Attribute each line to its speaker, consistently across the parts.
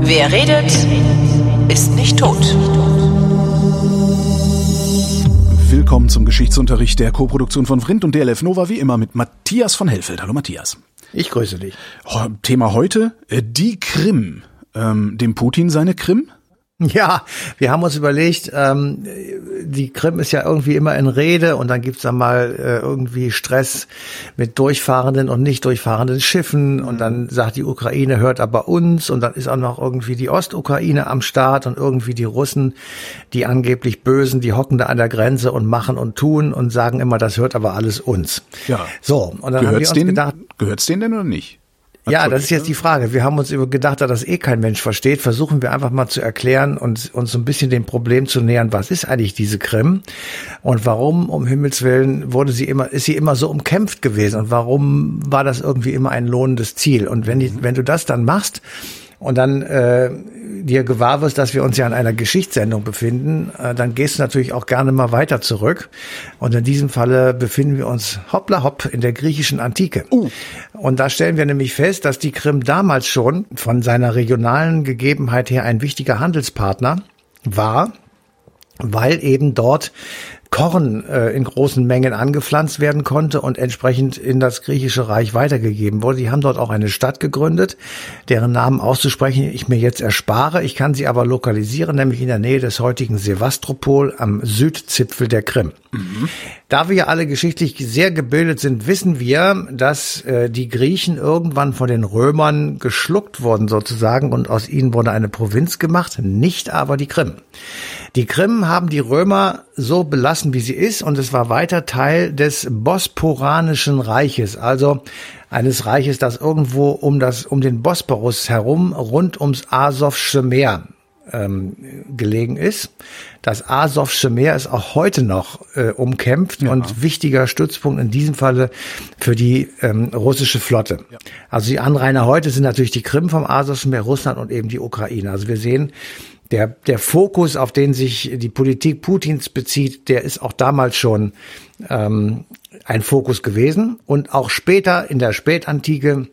Speaker 1: Wer redet, ist nicht tot.
Speaker 2: Willkommen zum Geschichtsunterricht der Koproduktion von Vrindt und DLF Nova, wie immer mit Matthias von Hellfeld. Hallo Matthias.
Speaker 3: Ich grüße dich.
Speaker 2: Thema heute, äh, die Krim. Ähm, dem Putin seine Krim?
Speaker 3: Ja, wir haben uns überlegt, ähm, die Krim ist ja irgendwie immer in Rede und dann gibt's da mal äh, irgendwie Stress mit durchfahrenden und nicht durchfahrenden Schiffen und dann sagt die Ukraine, hört aber uns und dann ist auch noch irgendwie die Ostukraine am Start und irgendwie die Russen, die angeblich Bösen, die hocken da an der Grenze und machen und tun und sagen immer, das hört aber alles uns.
Speaker 2: Ja.
Speaker 3: So, und dann
Speaker 2: gehört's
Speaker 3: haben wir uns
Speaker 2: denen,
Speaker 3: gedacht,
Speaker 2: gehört's denen denn oder nicht?
Speaker 3: Ja, das ist jetzt die Frage. Wir haben uns über gedacht, da das eh kein Mensch versteht, versuchen wir einfach mal zu erklären und uns so ein bisschen dem Problem zu nähern, was ist eigentlich diese Krim und warum um Himmels Willen wurde sie immer ist sie immer so umkämpft gewesen und warum war das irgendwie immer ein lohnendes Ziel? Und wenn die, wenn du das dann machst, und dann äh, dir gewahr wirst, dass wir uns ja in einer Geschichtssendung befinden, äh, dann gehst du natürlich auch gerne mal weiter zurück. Und in diesem Falle befinden wir uns hoppla hopp in der griechischen Antike.
Speaker 2: Uh.
Speaker 3: Und da stellen wir nämlich fest, dass die Krim damals schon von seiner regionalen Gegebenheit her ein wichtiger Handelspartner war, weil eben dort Korn äh, in großen Mengen angepflanzt werden konnte und entsprechend in das griechische Reich weitergegeben wurde. Die haben dort auch eine Stadt gegründet, deren Namen auszusprechen ich mir jetzt erspare. Ich kann sie aber lokalisieren, nämlich in der Nähe des heutigen Sevastopol am Südzipfel der Krim. Da wir alle geschichtlich sehr gebildet sind, wissen wir, dass äh, die Griechen irgendwann von den Römern geschluckt wurden sozusagen und aus ihnen wurde eine Provinz gemacht, nicht aber die Krim. Die Krim haben die Römer so belassen, wie sie ist, und es war weiter Teil des Bosporanischen Reiches, also eines Reiches, das irgendwo um das um den Bosporus herum rund ums Asowsche Meer ähm, gelegen ist. Das Asowsche Meer ist auch heute noch äh, umkämpft
Speaker 2: Ja.
Speaker 3: und wichtiger Stützpunkt in diesem Falle für die ähm, russische Flotte. Also die Anrainer heute sind natürlich die Krim vom Asowschen Meer, Russland und eben die Ukraine. Also wir sehen, der, der Fokus, auf den sich die Politik Putins bezieht, der ist auch damals schon ähm, ein Fokus gewesen. Und auch später in der Spätantike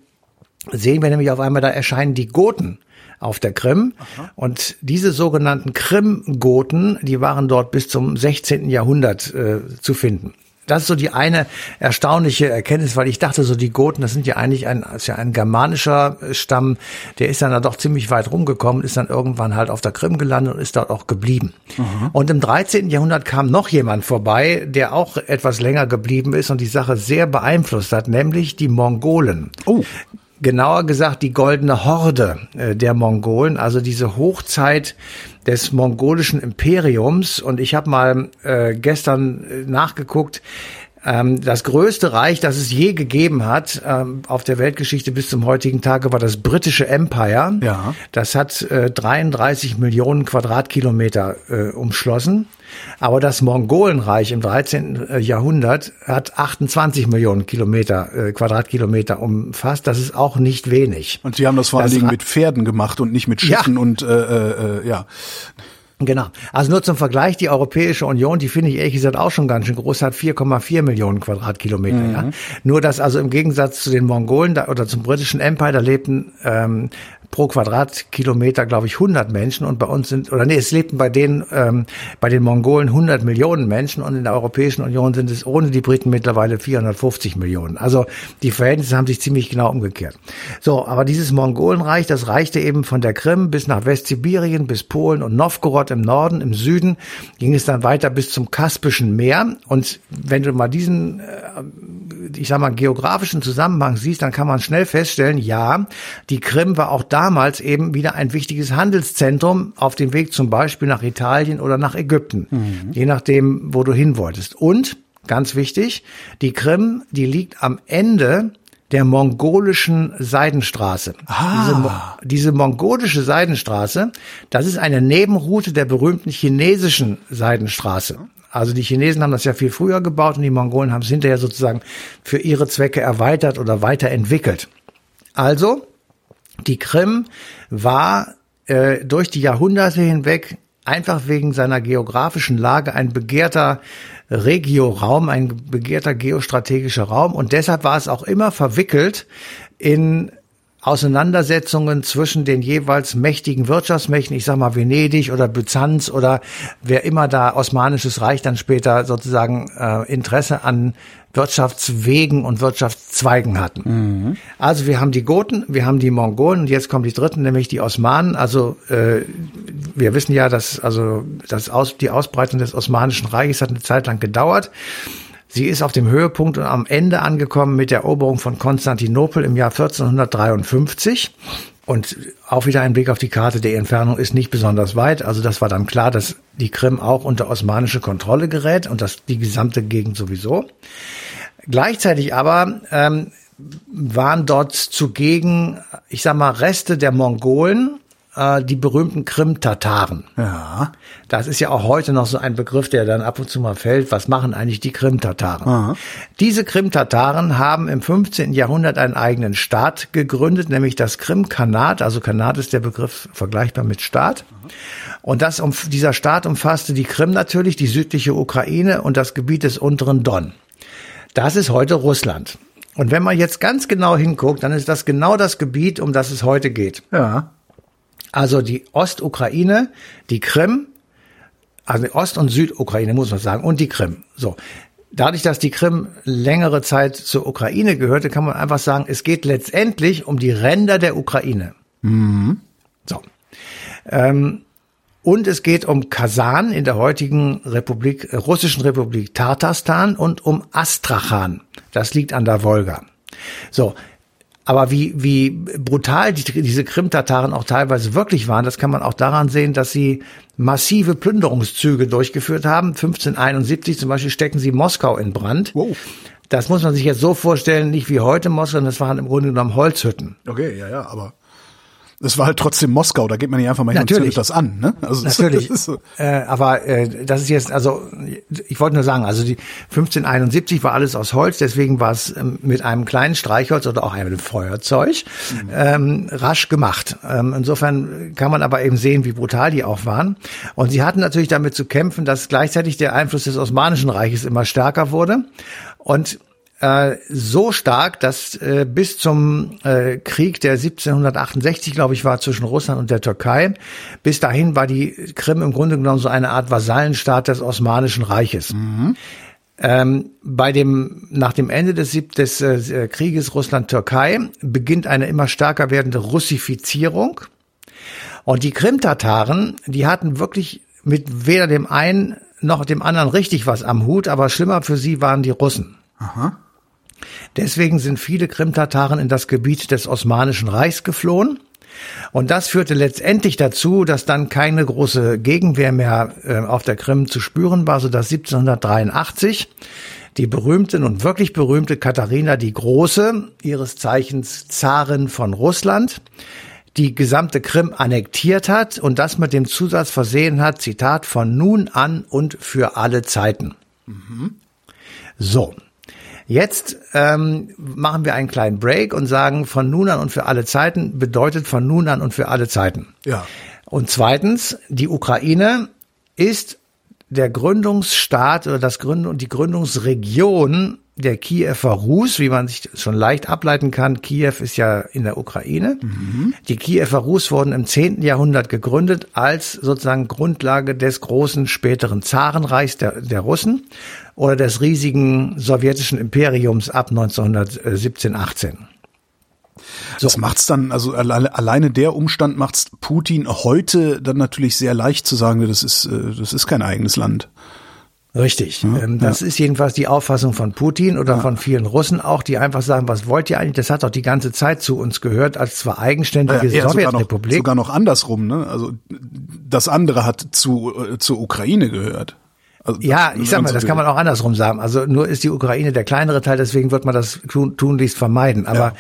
Speaker 3: sehen wir nämlich auf einmal, da erscheinen die Goten auf der Krim. Und diese sogenannten Krim-Goten, die waren dort bis zum 16. Jahrhundert äh, zu finden. Das ist so die eine erstaunliche Erkenntnis, weil ich dachte, so die Goten, das sind ja eigentlich ein, ist ja ein germanischer Stamm, der ist dann da doch ziemlich weit rumgekommen, ist dann irgendwann halt auf der Krim gelandet und ist dort auch geblieben. Und im 13. Jahrhundert kam noch jemand vorbei, der auch etwas länger geblieben ist und die Sache sehr beeinflusst hat, nämlich die Mongolen.
Speaker 2: Oh.
Speaker 3: Genauer gesagt die goldene Horde äh, der Mongolen, also diese Hochzeit des mongolischen Imperiums. Und ich habe mal äh, gestern äh, nachgeguckt, ähm, das größte Reich, das es je gegeben hat ähm, auf der Weltgeschichte bis zum heutigen Tage, war das britische Empire.
Speaker 2: Ja.
Speaker 3: Das hat äh, 33 Millionen Quadratkilometer äh, umschlossen. Aber das Mongolenreich im 13. Jahrhundert hat 28 Millionen Kilometer, äh, Quadratkilometer umfasst. Das ist auch nicht wenig.
Speaker 2: Und sie haben das vor allen Dingen mit Pferden gemacht und nicht mit
Speaker 3: Ja.
Speaker 2: Schiffen und äh, äh, äh, ja.
Speaker 3: Genau. Also nur zum Vergleich, die Europäische Union, die finde ich ehrlich gesagt auch schon ganz schön groß, hat 4,4 Millionen Quadratkilometer. Ja? Nur dass also im Gegensatz zu den Mongolen da, oder zum britischen Empire, da lebten ähm, pro Quadratkilometer, glaube ich, 100 Menschen und bei uns sind, oder nee, es lebten bei denen, ähm, bei den Mongolen 100 Millionen Menschen und in der Europäischen Union sind es ohne die Briten mittlerweile 450 Millionen. Also die Verhältnisse haben sich ziemlich genau umgekehrt. So, aber dieses Mongolenreich, das reichte eben von der Krim bis nach Westsibirien, bis Polen und Novgorod im Norden, im Süden ging es dann weiter bis zum Kaspischen Meer. Und wenn du mal diesen äh, ich sag mal, geografischen Zusammenhang siehst, dann kann man schnell feststellen, ja, die Krim war auch damals eben wieder ein wichtiges Handelszentrum auf dem Weg zum Beispiel nach Italien oder nach Ägypten, je nachdem, wo du hin wolltest. Und, ganz wichtig, die Krim, die liegt am Ende der mongolischen Seidenstraße. Diese, Mo- diese mongolische Seidenstraße, das ist eine Nebenroute der berühmten chinesischen Seidenstraße. Also die Chinesen haben das ja viel früher gebaut und die Mongolen haben es hinterher sozusagen für ihre Zwecke erweitert oder weiterentwickelt. Also, die Krim war äh, durch die Jahrhunderte hinweg einfach wegen seiner geografischen Lage ein begehrter Regioraum, ein begehrter geostrategischer Raum. Und deshalb war es auch immer verwickelt in Auseinandersetzungen zwischen den jeweils mächtigen Wirtschaftsmächten, ich sag mal Venedig oder Byzanz oder wer immer da Osmanisches Reich dann später sozusagen äh, Interesse an Wirtschaftswegen und Wirtschaftszweigen hatten. Mhm. Also wir haben die Goten, wir haben die Mongolen und jetzt kommen die Dritten, nämlich die Osmanen. Also äh, wir wissen ja, dass also das Aus, die Ausbreitung des Osmanischen Reiches hat eine Zeit lang gedauert. Sie ist auf dem Höhepunkt und am Ende angekommen mit der Eroberung von Konstantinopel im Jahr 1453. Und auch wieder ein Blick auf die Karte, der Entfernung ist nicht besonders weit. Also das war dann klar, dass die Krim auch unter osmanische Kontrolle gerät und das die gesamte Gegend sowieso. Gleichzeitig aber ähm, waren dort zugegen, ich sag mal, Reste der Mongolen, äh, die berühmten Krim-Tataren.
Speaker 2: Ja.
Speaker 3: Das ist ja auch heute noch so ein Begriff, der dann ab und zu mal fällt. Was machen eigentlich die Krim-Tataren? Diese Krim-Tataren haben im 15. Jahrhundert einen eigenen Staat gegründet, nämlich das Krim-Khanat. Also Khanat ist der Begriff vergleichbar mit Staat. Und das, um, dieser Staat umfasste die Krim natürlich, die südliche Ukraine und das Gebiet des unteren Don. Das ist heute Russland. Und wenn man jetzt ganz genau hinguckt, dann ist das genau das Gebiet, um das es heute geht.
Speaker 2: Ja.
Speaker 3: Also die Ostukraine, die Krim, also die Ost- und Südukraine muss man sagen, und die Krim. So. Dadurch, dass die Krim längere Zeit zur Ukraine gehörte, kann man einfach sagen, es geht letztendlich um die Ränder der Ukraine.
Speaker 2: Mhm.
Speaker 3: So. Ähm, und es geht um Kasan in der heutigen Republik, äh, russischen Republik Tatarstan und um Astrachan. Das liegt an der Wolga. So. Aber wie, wie brutal die, diese Krim-Tataren auch teilweise wirklich waren, das kann man auch daran sehen, dass sie massive Plünderungszüge durchgeführt haben. 1571 zum Beispiel stecken sie Moskau in Brand.
Speaker 2: Wow.
Speaker 3: Das muss man sich jetzt so vorstellen, nicht wie heute Moskau, das waren im Grunde genommen Holzhütten.
Speaker 2: Okay, ja, ja, aber es war halt trotzdem Moskau, da geht man nicht einfach mal hin
Speaker 3: Natürlich.
Speaker 2: und zündet das an, ne? Also das-
Speaker 3: Natürlich.
Speaker 2: das so.
Speaker 3: äh, aber äh, das ist jetzt, also ich wollte nur sagen, also die 1571 war alles aus Holz, deswegen war es ähm, mit einem kleinen Streichholz oder auch einem Feuerzeug ähm, rasch gemacht. Ähm, insofern kann man aber eben sehen, wie brutal die auch waren. Und sie hatten natürlich damit zu kämpfen, dass gleichzeitig der Einfluss des Osmanischen Reiches immer stärker wurde. Und äh, so stark, dass äh, bis zum äh, Krieg, der 1768, glaube ich, war zwischen Russland und der Türkei, bis dahin war die Krim im Grunde genommen so eine Art Vasallenstaat des Osmanischen Reiches. Ähm, bei dem, nach dem Ende des, des äh, Krieges Russland-Türkei beginnt eine immer stärker werdende Russifizierung. Und die Krim-Tataren, die hatten wirklich mit weder dem einen noch dem anderen richtig was am Hut, aber schlimmer für sie waren die Russen. Deswegen sind viele Krim-Tataren in das Gebiet des Osmanischen Reichs geflohen. Und das führte letztendlich dazu, dass dann keine große Gegenwehr mehr äh, auf der Krim zu spüren war, sodass 1783 die berühmte und wirklich berühmte Katharina die Große, ihres Zeichens Zarin von Russland, die gesamte Krim annektiert hat und das mit dem Zusatz versehen hat, Zitat, von nun an und für alle Zeiten. So. Jetzt ähm, machen wir einen kleinen Break und sagen, von nun an und für alle Zeiten bedeutet von nun an und für alle Zeiten.
Speaker 2: Ja.
Speaker 3: Und zweitens, die Ukraine ist der Gründungsstaat oder das Gründ und die Gründungsregion der Kiewer Rus, wie man sich schon leicht ableiten kann. Kiew ist ja in der Ukraine. Die Kiewer Rus wurden im 10. Jahrhundert gegründet als sozusagen Grundlage des großen späteren Zarenreichs der, der Russen oder des riesigen sowjetischen Imperiums ab 1917, 18.
Speaker 2: Das macht's dann, also alleine, alleine der Umstand macht's Putin heute dann natürlich sehr leicht zu sagen, das ist, äh, das ist kein eigenes Land.
Speaker 3: Richtig. ähm, das ist jedenfalls die Auffassung von Putin oder von vielen Russen auch, die einfach sagen, was wollt ihr eigentlich? Das hat doch die ganze Zeit zu uns gehört, als zwar eigenständige
Speaker 2: sogar noch,
Speaker 3: Sowjetrepublik.
Speaker 2: sogar noch andersrum, ne? Also das andere hat zu, äh, zur Ukraine gehört. Also,
Speaker 3: Ja, ich sag mal,
Speaker 2: so
Speaker 3: das kann man auch andersrum sagen. Also nur ist die Ukraine der kleinere Teil, deswegen wird man das tun, tunlichst vermeiden. Aber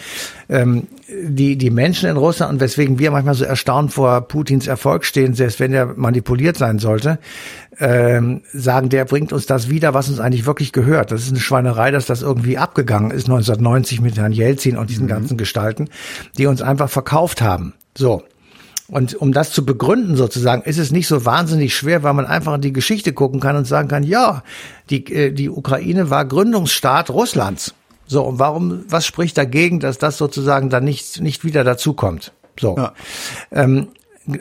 Speaker 3: ähm, die, die Menschen in Russland und weswegen wir manchmal so erstaunt vor Putins Erfolg stehen, selbst wenn er manipuliert sein sollte, ähm, sagen, der bringt uns das wieder, was uns eigentlich wirklich gehört. Das ist eine Schweinerei, dass das irgendwie abgegangen ist 1990 mit Herrn Jelzin und diesen ganzen Gestalten, die uns einfach verkauft haben. So. Und um das zu begründen sozusagen, ist es nicht so wahnsinnig schwer, weil man einfach in die Geschichte gucken kann und sagen kann, ja, die, äh, die Ukraine war Gründungsstaat Russlands. So, und warum, was spricht dagegen, dass das sozusagen dann nicht, nicht wieder dazukommt? So. Ja. Ähm,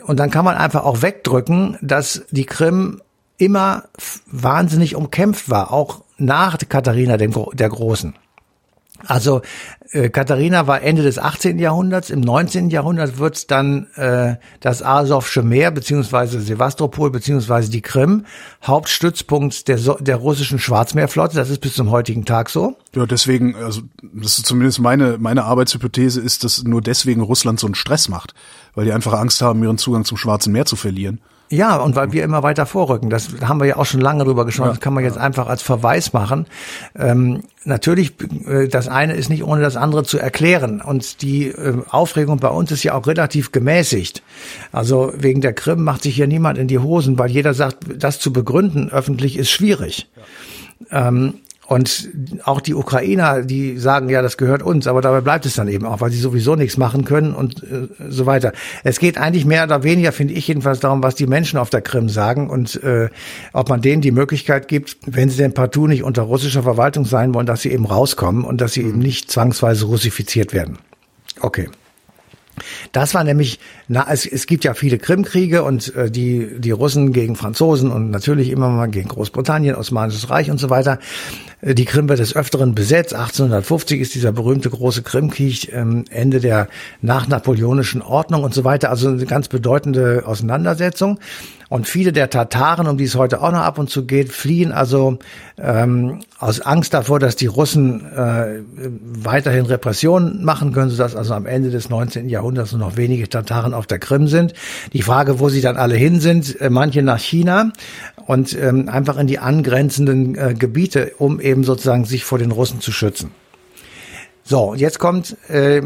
Speaker 3: und dann kann man einfach auch wegdrücken, dass die Krim immer wahnsinnig umkämpft war, auch nach Katharina dem, der Großen. Also äh, Katharina war Ende des 18. Jahrhunderts, im 19. Jahrhundert wird dann äh, das Asowsche Meer beziehungsweise Sevastopol beziehungsweise die Krim Hauptstützpunkt der, so der russischen Schwarzmeerflotte. Das ist bis zum heutigen Tag so.
Speaker 2: Ja, deswegen, also das ist zumindest meine meine Arbeitshypothese ist, dass nur deswegen Russland so einen Stress macht, weil die einfach Angst haben, ihren Zugang zum Schwarzen Meer zu verlieren.
Speaker 3: Ja, und weil wir immer weiter vorrücken. Das haben wir ja auch schon lange drüber gesprochen. Ja, das kann man jetzt ja. einfach als Verweis machen. Ähm, natürlich, äh, das eine ist nicht ohne das andere zu erklären. Und die äh, Aufregung bei uns ist ja auch relativ gemäßigt. Also wegen der Krim macht sich hier niemand in die Hosen, weil jeder sagt, das zu begründen öffentlich ist schwierig. Ja. Ähm, und auch die Ukrainer, die sagen, ja, das gehört uns, aber dabei bleibt es dann eben auch, weil sie sowieso nichts machen können und äh, so weiter. Es geht eigentlich mehr oder weniger, finde ich jedenfalls, darum, was die Menschen auf der Krim sagen und äh, ob man denen die Möglichkeit gibt, wenn sie denn partout nicht unter russischer Verwaltung sein wollen, dass sie eben rauskommen und dass sie eben nicht zwangsweise russifiziert werden. Okay. Das war nämlich, na, es, es gibt ja viele Krimkriege und äh, die, die Russen gegen Franzosen und natürlich immer mal gegen Großbritannien, Osmanisches Reich und so weiter. Äh, die Krim wird des Öfteren besetzt. 1850 ist dieser berühmte große Krimkrieg, ähm, Ende der nachnapoleonischen Ordnung und so weiter. Also eine ganz bedeutende Auseinandersetzung. Und viele der Tataren, um die es heute auch noch ab und zu geht, fliehen also ähm, aus Angst davor, dass die Russen äh, weiterhin Repressionen machen können, sodass also am Ende des 19. Jahrhunderts nur noch wenige Tataren auf der Krim sind. Die Frage, wo sie dann alle hin sind, äh, manche nach China und ähm, einfach in die angrenzenden äh, Gebiete, um eben sozusagen sich vor den Russen zu schützen. So, jetzt kommt äh,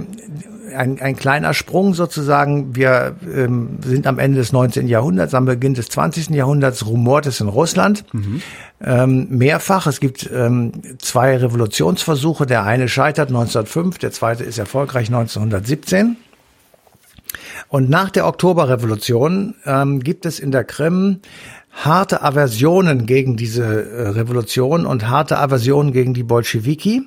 Speaker 3: ein, ein kleiner Sprung sozusagen. Wir ähm, sind am Ende des 19. Jahrhunderts, am Beginn des 20. Jahrhunderts rumort es in Russland. Mhm. Ähm, mehrfach. Es gibt ähm, zwei Revolutionsversuche. Der eine scheitert 1905, der zweite ist erfolgreich 1917. Und nach der Oktoberrevolution ähm, gibt es in der Krim harte Aversionen gegen diese äh, Revolution und harte Aversionen gegen die Bolschewiki.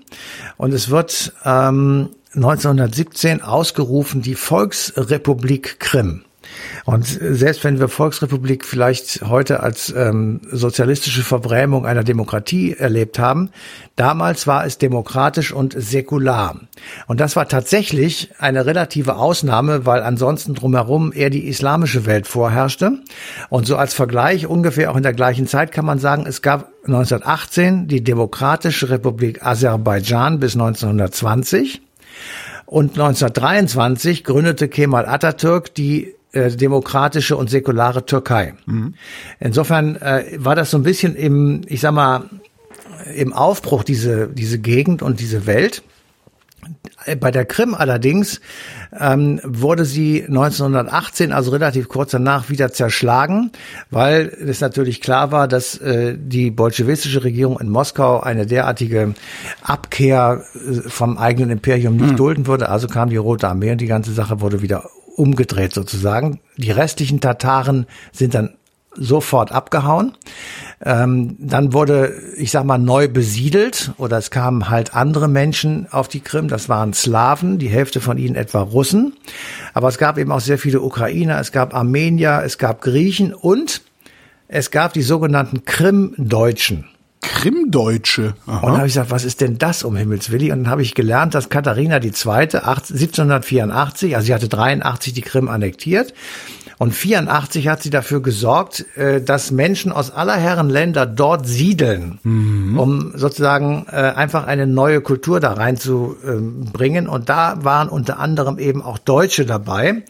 Speaker 3: Und es wird ähm, 1917 ausgerufen die Volksrepublik Krim. Und selbst wenn wir Volksrepublik vielleicht heute als ähm, sozialistische Verbrämung einer Demokratie erlebt haben, damals war es demokratisch und säkular. Und das war tatsächlich eine relative Ausnahme, weil ansonsten drumherum eher die islamische Welt vorherrschte. Und so als Vergleich ungefähr auch in der gleichen Zeit kann man sagen, es gab 1918 die Demokratische Republik Aserbaidschan bis 1920. Und 1923 gründete Kemal Atatürk die äh, demokratische und säkulare Türkei. Mhm. Insofern äh, war das so ein bisschen im, ich sag mal, im Aufbruch diese diese Gegend und diese Welt. Bei der Krim allerdings ähm, wurde sie 1918, also relativ kurz danach, wieder zerschlagen, weil es natürlich klar war, dass äh, die bolschewistische Regierung in Moskau eine derartige Abkehr äh, vom eigenen Imperium nicht mhm. dulden würde. Also kam die Rote Armee und die ganze Sache wurde wieder umgedreht sozusagen. Die restlichen Tataren sind dann sofort abgehauen. Ähm, dann wurde, ich sag mal, neu besiedelt oder es kamen halt andere Menschen auf die Krim. Das waren Slawen, die Hälfte von ihnen etwa Russen. Aber es gab eben auch sehr viele Ukrainer, es gab Armenier, es gab Griechen und es gab die sogenannten Krim-Deutschen.
Speaker 2: Krimdeutsche.
Speaker 3: Aha. Und dann habe ich gesagt, was ist denn das um Himmels Willi? Und dann habe ich gelernt, dass Katharina II. 1784, also sie hatte 83 die Krim annektiert, und 84 hat sie dafür gesorgt, äh, dass Menschen aus aller Herren Länder dort siedeln, mhm. um sozusagen äh, einfach eine neue Kultur da reinzubringen. Und da waren unter anderem eben auch Deutsche dabei,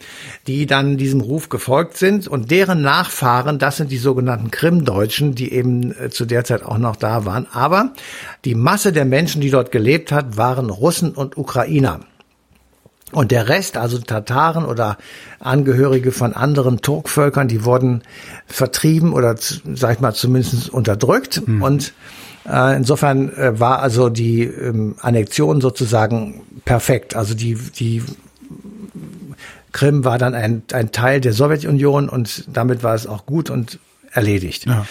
Speaker 3: die dann diesem Ruf gefolgt sind. Und deren Nachfahren, das sind die sogenannten Krimdeutschen, die eben äh, zu der Zeit auch noch da waren. Aber die Masse der Menschen, die dort gelebt hat, waren Russen und Ukrainer. Und der Rest, also Tataren oder Angehörige von anderen Turkvölkern, die wurden vertrieben oder, sag ich mal, zumindest unterdrückt. Mhm. Und äh, insofern äh, war also die ähm, Annexion sozusagen perfekt. Also die, die Krim war dann ein, ein Teil der Sowjetunion und damit war es auch gut und erledigt. Ja.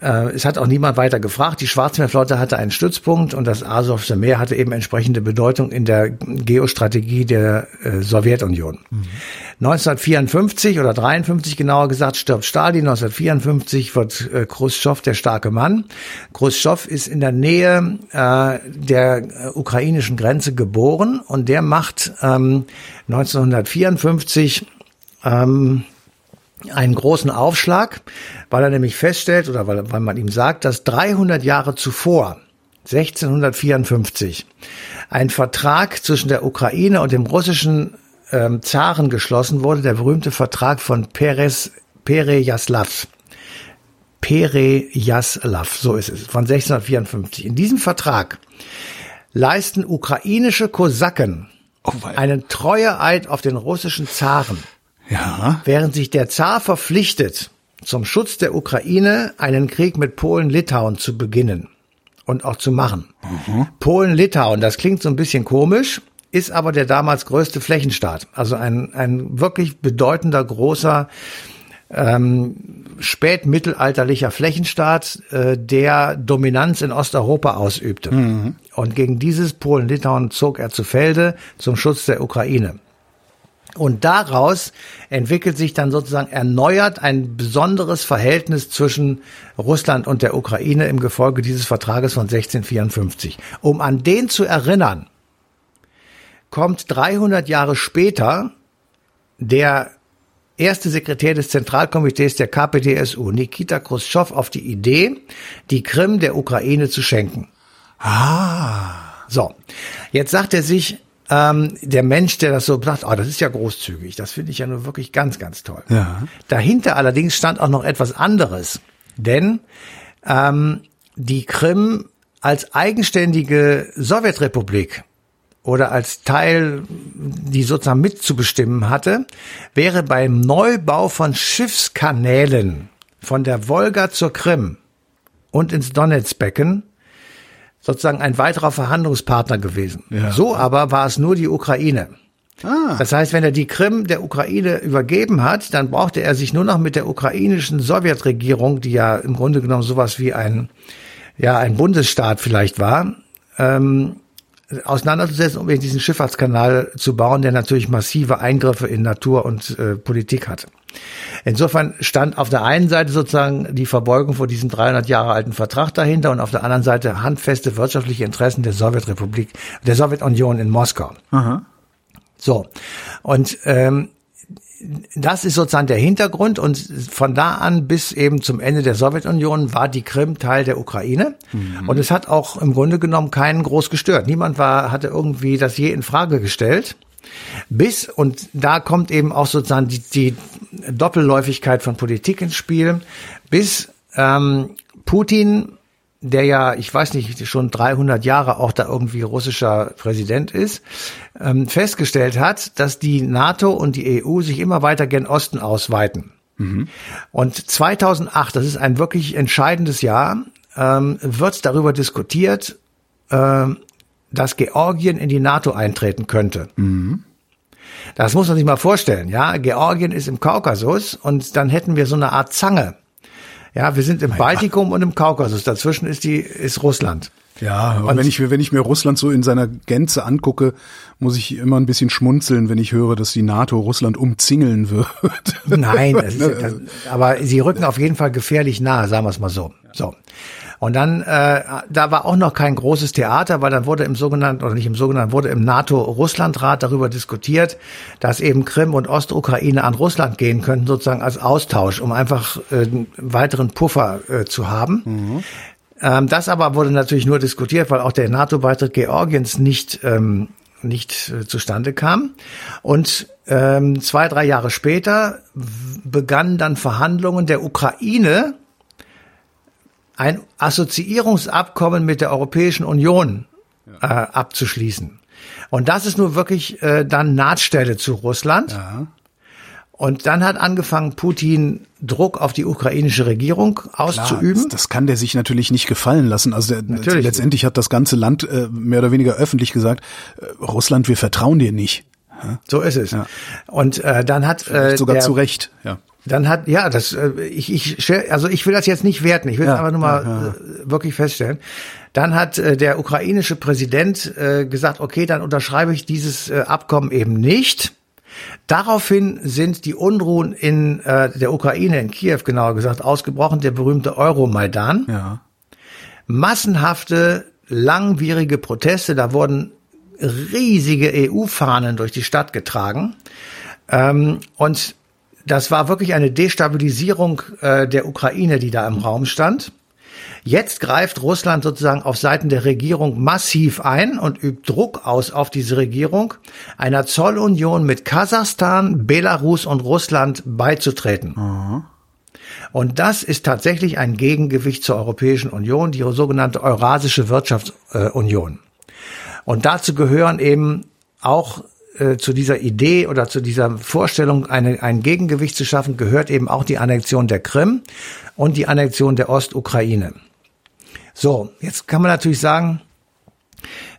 Speaker 3: Äh, es hat auch niemand weiter gefragt. Die Schwarzmeerflotte hatte einen Stützpunkt und das Asowsche Meer hatte eben entsprechende Bedeutung in der Geostrategie der äh, Sowjetunion. Mhm. 1954 oder 53 genauer gesagt stirbt Stalin. 1954 wird äh, Khrushchev der starke Mann. Khrushchev ist in der Nähe äh, der äh, ukrainischen Grenze geboren und der macht ähm, 1954 ähm, einen großen Aufschlag, weil er nämlich feststellt oder weil, weil man ihm sagt, dass 300 Jahre zuvor, 1654, ein Vertrag zwischen der Ukraine und dem russischen ähm, Zaren geschlossen wurde, der berühmte Vertrag von Perez, Perejaslav. Perejaslav, so ist es, von 1654. In diesem Vertrag leisten ukrainische Kosaken oh, einen Treueeid auf den russischen Zaren.
Speaker 2: Ja.
Speaker 3: Während sich der Zar verpflichtet, zum Schutz der Ukraine einen Krieg mit Polen-Litauen zu beginnen und auch zu machen. Mhm. Polen-Litauen, das klingt so ein bisschen komisch, ist aber der damals größte Flächenstaat. Also ein, ein wirklich bedeutender, großer, ähm, spätmittelalterlicher Flächenstaat, äh, der Dominanz in Osteuropa ausübte. Mhm. Und gegen dieses Polen-Litauen zog er zu Felde zum Schutz der Ukraine. Und daraus entwickelt sich dann sozusagen erneuert ein besonderes Verhältnis zwischen Russland und der Ukraine im Gefolge dieses Vertrages von 1654. Um an den zu erinnern, kommt 300 Jahre später der erste Sekretär des Zentralkomitees der KPDSU, Nikita Khrushchev, auf die Idee, die Krim der Ukraine zu schenken.
Speaker 2: Ah.
Speaker 3: So, jetzt sagt er sich, ähm, der Mensch, der das so sagt, oh, das ist ja großzügig, das finde ich ja nur wirklich ganz, ganz toll.
Speaker 2: Ja.
Speaker 3: Dahinter allerdings stand auch noch etwas anderes, denn ähm, die Krim als eigenständige Sowjetrepublik oder als Teil, die sozusagen mitzubestimmen hatte, wäre beim Neubau von Schiffskanälen von der Wolga zur Krim und ins Donetsbecken sozusagen ein weiterer Verhandlungspartner gewesen. Ja. So aber war es nur die Ukraine. Ah. Das heißt, wenn er die Krim der Ukraine übergeben hat, dann brauchte er sich nur noch mit der ukrainischen Sowjetregierung, die ja im Grunde genommen sowas wie ein, ja, ein Bundesstaat vielleicht war, ähm, auseinanderzusetzen, um diesen Schifffahrtskanal zu bauen, der natürlich massive Eingriffe in Natur und äh, Politik hat. Insofern stand auf der einen Seite sozusagen die Verbeugung vor diesem 300 Jahre alten Vertrag dahinter und auf der anderen Seite handfeste wirtschaftliche Interessen der Sowjetrepublik, der Sowjetunion in Moskau.
Speaker 2: Aha.
Speaker 3: So. Und ähm, das ist sozusagen der Hintergrund und von da an bis eben zum Ende der Sowjetunion war die Krim Teil der Ukraine mhm. und es hat auch im Grunde genommen keinen groß gestört. Niemand war hatte irgendwie das je in Frage gestellt. Bis, und da kommt eben auch sozusagen die, die Doppelläufigkeit von Politik ins Spiel, bis ähm, Putin, der ja, ich weiß nicht, schon 300 Jahre auch da irgendwie russischer Präsident ist, ähm, festgestellt hat, dass die NATO und die EU sich immer weiter gen Osten ausweiten. Mhm. Und 2008, das ist ein wirklich entscheidendes Jahr, ähm, wird darüber diskutiert, ähm, dass Georgien in die NATO eintreten könnte.
Speaker 2: Mhm.
Speaker 3: Das muss man sich mal vorstellen, ja. Georgien ist im Kaukasus und dann hätten wir so eine Art Zange. Ja, wir sind im mein Baltikum Gott. und im Kaukasus. Dazwischen ist die, ist Russland.
Speaker 2: Ja, und wenn ich, wenn ich mir Russland so in seiner Gänze angucke, muss ich immer ein bisschen schmunzeln, wenn ich höre, dass die NATO Russland umzingeln wird.
Speaker 3: Nein, ist, das, aber sie rücken auf jeden Fall gefährlich nahe, sagen wir es mal so. So. Und dann, äh, da war auch noch kein großes Theater, weil dann wurde im sogenannten, oder nicht im sogenannten, wurde im NATO-Russland-Rat darüber diskutiert, dass eben Krim und Ostukraine an Russland gehen könnten, sozusagen als Austausch, um einfach äh, einen weiteren Puffer äh, zu haben. Mhm. Ähm, das aber wurde natürlich nur diskutiert, weil auch der NATO-Beitritt Georgiens nicht, ähm, nicht äh, zustande kam. Und ähm, zwei, drei Jahre später begannen dann Verhandlungen der Ukraine ein Assoziierungsabkommen mit der Europäischen Union äh, abzuschließen. Und das ist nur wirklich äh, dann Nahtstelle zu Russland.
Speaker 2: Ja.
Speaker 3: Und dann hat angefangen, Putin Druck auf die ukrainische Regierung auszuüben. Klar,
Speaker 2: das, das, kann der sich natürlich nicht gefallen lassen. Also der, letztendlich hat das ganze Land äh, mehr oder weniger öffentlich gesagt, äh, Russland, wir vertrauen dir nicht.
Speaker 3: So ist es. Ja. Und äh, dann hat
Speaker 2: äh, sogar der, zu Recht, ja.
Speaker 3: Dann hat ja das äh, ich ich also ich will das jetzt nicht werten, ich will es ja, einfach nur mal ja, ja. Äh, wirklich feststellen. Dann hat äh, der ukrainische Präsident äh, gesagt, okay, dann unterschreibe ich dieses äh, Abkommen eben nicht. Daraufhin sind die Unruhen in äh, der Ukraine, in Kiew genauer gesagt, ausgebrochen, der berühmte Euromaidan. Ja. Massenhafte, langwierige Proteste, da wurden riesige EU-Fahnen durch die Stadt getragen. Ähm, und das war wirklich eine Destabilisierung äh, der Ukraine, die da im Raum stand. Jetzt greift Russland sozusagen auf Seiten der Regierung massiv ein und übt Druck aus auf diese Regierung, einer Zollunion mit Kasachstan, Belarus und Russland beizutreten. Mhm. Und das ist tatsächlich ein Gegengewicht zur Europäischen Union, die sogenannte Eurasische Wirtschaftsunion. Und dazu gehören eben auch äh, zu dieser Idee oder zu dieser Vorstellung, eine, ein Gegengewicht zu schaffen, gehört eben auch die Annexion der Krim und die Annexion der Ostukraine. So, jetzt kann man natürlich sagen,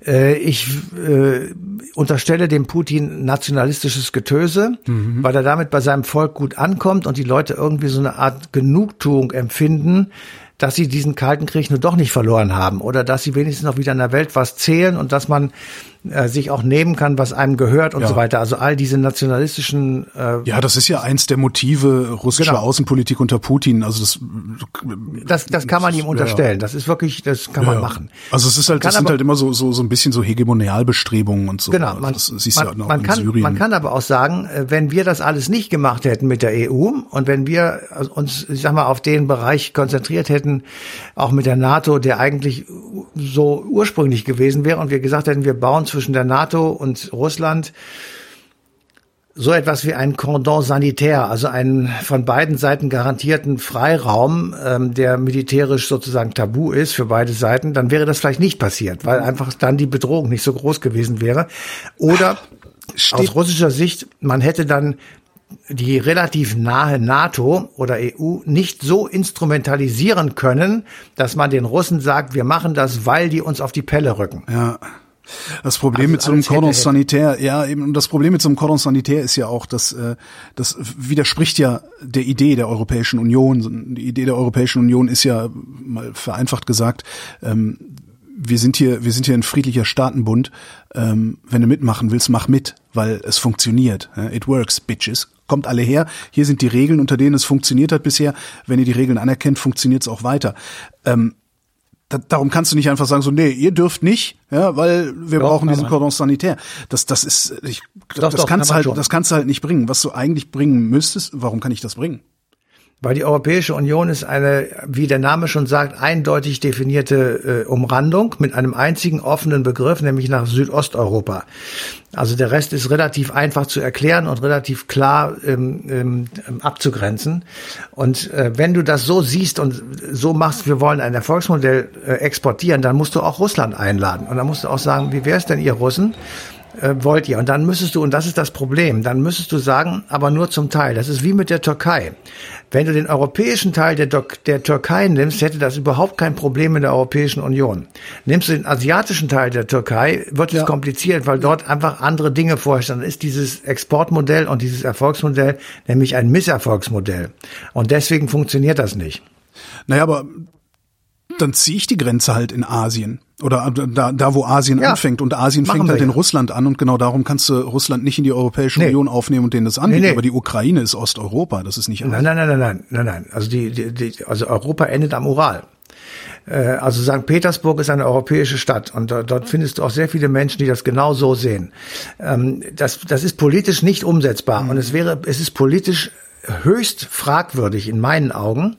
Speaker 3: äh, ich äh, unterstelle dem Putin nationalistisches Getöse, mhm. weil er damit bei seinem Volk gut ankommt und die Leute irgendwie so eine Art Genugtuung empfinden, dass sie diesen Kalten Krieg nur doch nicht verloren haben oder dass sie wenigstens noch wieder in der Welt was zählen und dass man äh, sich auch nehmen kann, was einem gehört und ja. so weiter. Also all diese nationalistischen.
Speaker 2: Äh, ja, das ist ja eins der Motive russischer genau. Außenpolitik unter Putin. Also das,
Speaker 3: das, das kann man ihm unterstellen. Das ist wirklich, das kann ja. man machen.
Speaker 2: Also es ist halt, das sind halt immer so so so ein bisschen so Hegemonialbestrebungen und so.
Speaker 3: Genau. Man,
Speaker 2: das
Speaker 3: siehst man, du man kann, Syrien. man kann aber auch sagen, äh, wenn wir das alles nicht gemacht hätten mit der EU und wenn wir uns, ich sag mal, auf den Bereich konzentriert hätten, auch mit der NATO, der eigentlich so ursprünglich gewesen wäre und wir gesagt hätten, wir bauen zwischen der NATO und Russland so etwas wie ein Cordon sanitär, also einen von beiden Seiten garantierten Freiraum, ähm, der militärisch sozusagen tabu ist für beide Seiten, dann wäre das vielleicht nicht passiert, weil einfach dann die Bedrohung nicht so groß gewesen wäre. Oder Steht aus russischer Sicht, man hätte dann die relativ nahe NATO oder EU nicht so instrumentalisieren können, dass man den Russen sagt, wir machen das, weil die uns auf die Pelle rücken.
Speaker 2: Ja. Das Problem also mit so einem Cordon Sanitär, ja, eben das Problem mit so einem Cordon Sanitär ist ja auch, dass äh, das widerspricht ja der Idee der Europäischen Union. Die Idee der Europäischen Union ist ja mal vereinfacht gesagt, ähm, wir sind hier, wir sind hier ein friedlicher Staatenbund. Ähm, wenn du mitmachen willst, mach mit, weil es funktioniert. It works, bitches. Kommt alle her. Hier sind die Regeln, unter denen es funktioniert hat bisher. Wenn ihr die Regeln anerkennt, funktioniert es auch weiter. Ähm, da, darum kannst du nicht einfach sagen so nee ihr dürft nicht ja weil wir doch, brauchen diesen Cordon sanitär das das ist ich doch, das doch, kannst halt schon. das kannst du halt nicht bringen. Was du eigentlich bringen müsstest warum kann ich das bringen
Speaker 3: weil die Europäische Union ist eine, wie der Name schon sagt, eindeutig definierte äh, Umrandung mit einem einzigen offenen Begriff, nämlich nach Südosteuropa. Also der Rest ist relativ einfach zu erklären und relativ klar ähm, ähm, abzugrenzen. Und äh, wenn du das so siehst und so machst, wir wollen ein Erfolgsmodell äh, exportieren, dann musst du auch Russland einladen. Und dann musst du auch sagen, wie wäre es denn, ihr Russen? Äh, wollt ihr? Und dann müsstest du, und das ist das Problem, dann müsstest du sagen, aber nur zum Teil. Das ist wie mit der Türkei. Wenn du den europäischen Teil der, der Türkei nimmst, hätte das überhaupt kein Problem in der Europäischen Union. Nimmst du den asiatischen Teil der Türkei, wird es ja. kompliziert, weil dort einfach andere Dinge vorstehen. Dann ist dieses Exportmodell und dieses Erfolgsmodell nämlich ein Misserfolgsmodell. Und deswegen funktioniert das nicht.
Speaker 2: Naja, aber dann ziehe ich die Grenze halt in Asien. Oder da, da wo Asien ja, anfängt. Und Asien fängt halt ja. in Russland an und genau darum kannst du Russland nicht in die Europäische nee. Union aufnehmen und denen das anbieten. Nee, nee. Aber die Ukraine ist Osteuropa, das ist nicht
Speaker 3: Asien. Nein, nein, nein, nein, nein, nein. Also die, die, die also Europa endet am Ural. Äh, also St. Petersburg ist eine europäische Stadt und dort findest du auch sehr viele Menschen, die das genau so sehen. Ähm, das, das ist politisch nicht umsetzbar und es wäre, es ist politisch höchst fragwürdig in meinen Augen,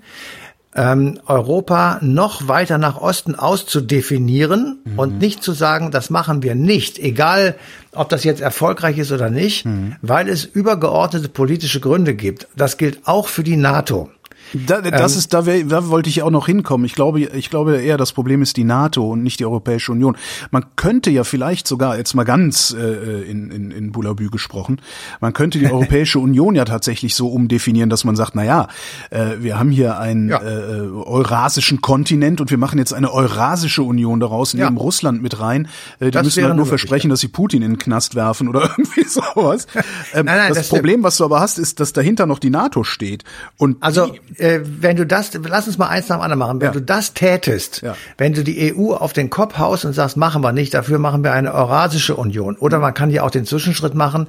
Speaker 3: ähm, Europa noch weiter nach Osten auszudefinieren mhm. und nicht zu sagen, das machen wir nicht, egal ob das jetzt erfolgreich ist oder nicht, mhm. weil es übergeordnete politische Gründe gibt. Das gilt auch für die NATO.
Speaker 2: Da, das ähm, ist, da, wär, da wollte ich auch noch hinkommen. Ich glaube, ich glaube eher, das Problem ist die NATO und nicht die Europäische Union. Man könnte ja vielleicht sogar, jetzt mal ganz äh, in, in, in Bullabü gesprochen, man könnte die Europäische Union ja tatsächlich so umdefinieren, dass man sagt, na ja, äh, wir haben hier einen ja. äh, eurasischen Kontinent und wir machen jetzt eine Eurasische Union daraus, nehmen ja. Russland mit rein. Äh, die müssen halt nur versprechen, dass sie Putin in den Knast werfen oder irgendwie sowas. Ähm, nein, nein, das, das Problem, was du aber hast, ist, dass dahinter noch die NATO steht. Und
Speaker 3: also äh, wenn du das, lass uns mal eins nach dem anderen machen. Wenn ja. du das tätest, ja. wenn du die EU auf den Kopf haust und sagst, machen wir nicht, dafür machen wir eine Eurasische Union. Oder man kann ja auch den Zwischenschritt machen.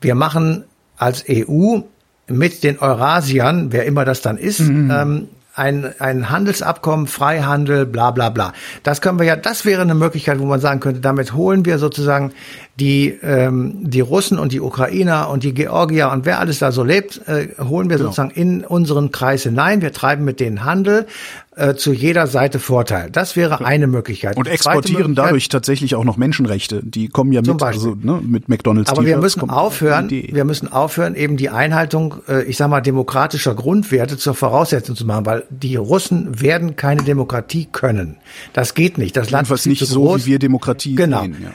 Speaker 3: Wir machen als EU mit den Eurasiern, wer immer das dann ist, mhm. ähm, ein, ein Handelsabkommen, Freihandel, bla bla bla. Das können wir ja, das wäre eine Möglichkeit, wo man sagen könnte, damit holen wir sozusagen die, ähm, die Russen und die Ukrainer und die Georgier und wer alles da so lebt, äh, holen wir genau. sozusagen in unseren Kreis hinein. Wir treiben mit denen Handel äh, zu jeder Seite Vorteil. Das wäre eine Möglichkeit.
Speaker 2: Und exportieren dadurch tatsächlich auch noch Menschenrechte. Die kommen ja mit, also, ne, mit McDonalds.
Speaker 3: Aber wir müssen aufhören, wir müssen aufhören, eben die Einhaltung, äh, ich sag mal, demokratischer Grundwerte zur Voraussetzung zu machen, weil die Russen werden keine Demokratie können. Das geht nicht. Das Land
Speaker 2: ist nicht so, groß. wie wir Demokratie
Speaker 3: genau. Sehen, ja.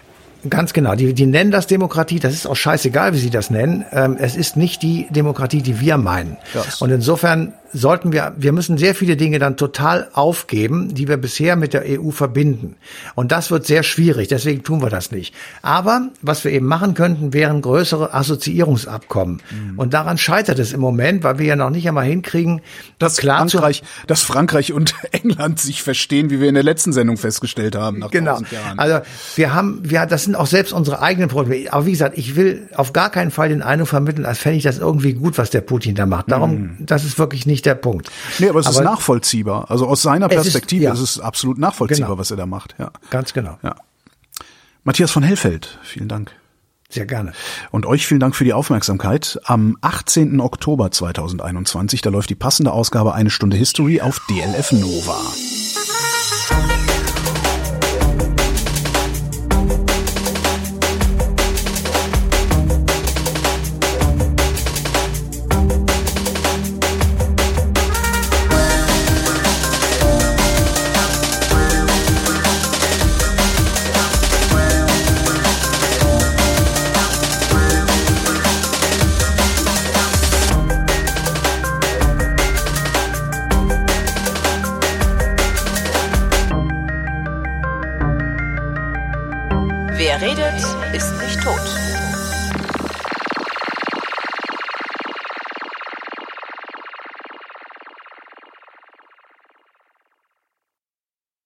Speaker 3: Ganz genau. Die, die nennen das Demokratie. Das ist auch scheißegal, wie sie das nennen. Ähm, es ist nicht die Demokratie, die wir meinen. Yes. Und insofern sollten wir, wir müssen sehr viele Dinge dann total aufgeben, die wir bisher mit der EU verbinden. Und das wird sehr schwierig, deswegen tun wir das nicht. Aber was wir eben machen könnten, wären größere Assoziierungsabkommen. Mhm. Und daran scheitert es im Moment, weil wir ja noch nicht einmal hinkriegen,
Speaker 2: dass Frankreich, dass Frankreich und England sich verstehen, wie wir in der letzten Sendung festgestellt haben.
Speaker 3: Genau. Also wir haben, wir, das sind auch selbst unsere eigenen Probleme. Aber wie gesagt, ich will auf gar keinen Fall den Eindruck vermitteln, als fände ich das irgendwie gut, was der Putin da macht. Darum, mhm. das ist wirklich nicht nicht der Punkt.
Speaker 2: Nee, aber es aber ist nachvollziehbar. Also aus seiner Perspektive ist, ja. ist es absolut nachvollziehbar, genau. was er da macht. Ja.
Speaker 3: Ganz genau.
Speaker 2: Ja. Matthias von Hellfeld, vielen Dank.
Speaker 3: Sehr gerne.
Speaker 2: Und euch vielen Dank für die Aufmerksamkeit. Am 18. Oktober 2021, da läuft die passende Ausgabe Eine Stunde History auf DLF Nova.